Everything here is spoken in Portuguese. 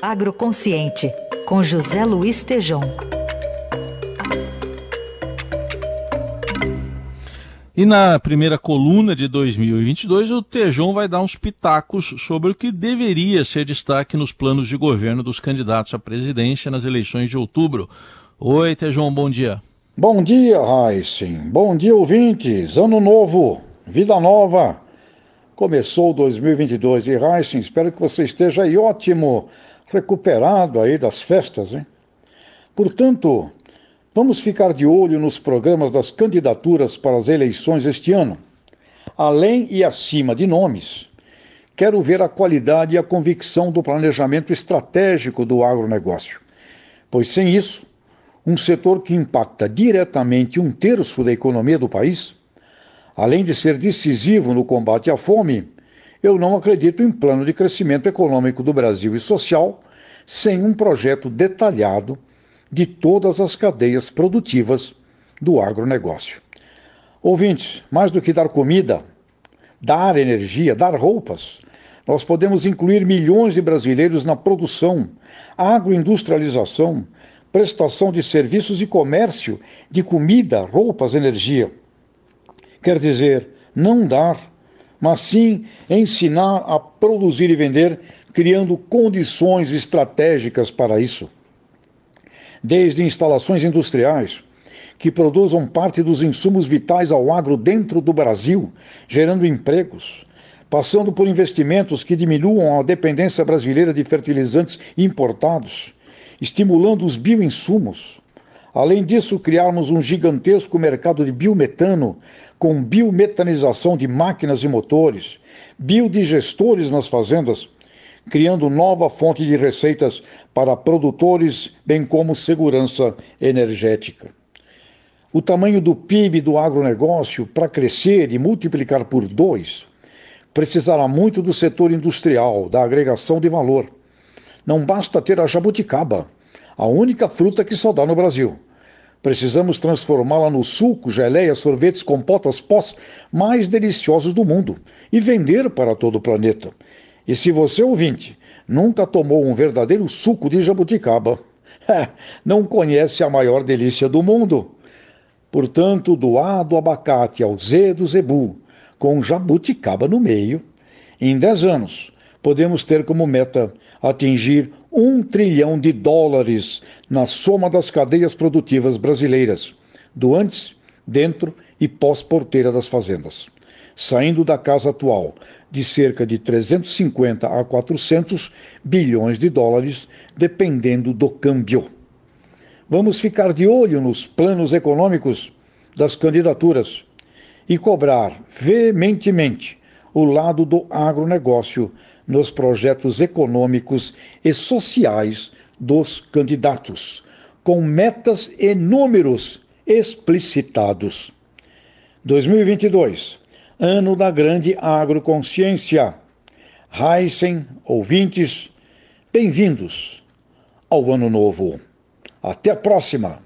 Agroconsciente, com José Luiz Tejom. E na primeira coluna de 2022, o Tejon vai dar uns pitacos sobre o que deveria ser destaque nos planos de governo dos candidatos à presidência nas eleições de outubro. Oi, Tejon, bom dia. Bom dia, Heisen. Bom dia, ouvintes. Ano novo, vida nova. Começou 2022 e Heisen, espero que você esteja aí ótimo, recuperado aí das festas, hein? Portanto, Vamos ficar de olho nos programas das candidaturas para as eleições este ano. Além e acima de nomes, quero ver a qualidade e a convicção do planejamento estratégico do agronegócio. Pois sem isso, um setor que impacta diretamente um terço da economia do país, além de ser decisivo no combate à fome, eu não acredito em plano de crescimento econômico do Brasil e social sem um projeto detalhado de todas as cadeias produtivas do agronegócio. Ouvintes, mais do que dar comida, dar energia, dar roupas, nós podemos incluir milhões de brasileiros na produção, agroindustrialização, prestação de serviços e comércio de comida, roupas, energia. Quer dizer, não dar, mas sim ensinar a produzir e vender, criando condições estratégicas para isso desde instalações industriais que produzam parte dos insumos vitais ao agro dentro do Brasil, gerando empregos, passando por investimentos que diminuam a dependência brasileira de fertilizantes importados, estimulando os bioinsumos. Além disso, criarmos um gigantesco mercado de biometano, com biometanização de máquinas e motores, biodigestores nas fazendas, criando nova fonte de receitas para produtores, bem como segurança energética. O tamanho do PIB do agronegócio, para crescer e multiplicar por dois, precisará muito do setor industrial, da agregação de valor. Não basta ter a jabuticaba, a única fruta que só dá no Brasil. Precisamos transformá-la no suco, geleia, sorvetes, compotas, pós mais deliciosos do mundo e vender para todo o planeta. E se você, ouvinte, nunca tomou um verdadeiro suco de jabuticaba, não conhece a maior delícia do mundo. Portanto, do A do abacate ao Z do zebu, com jabuticaba no meio, em 10 anos podemos ter como meta atingir um trilhão de dólares na soma das cadeias produtivas brasileiras, do antes, dentro e pós-porteira das fazendas saindo da casa atual de cerca de 350 a 400 bilhões de dólares, dependendo do câmbio. Vamos ficar de olho nos planos econômicos das candidaturas e cobrar veementemente o lado do agronegócio nos projetos econômicos e sociais dos candidatos, com metas e números explicitados. 2022 ano da grande agroconsciência. Heisen, ouvintes, bem-vindos ao Ano Novo. Até a próxima!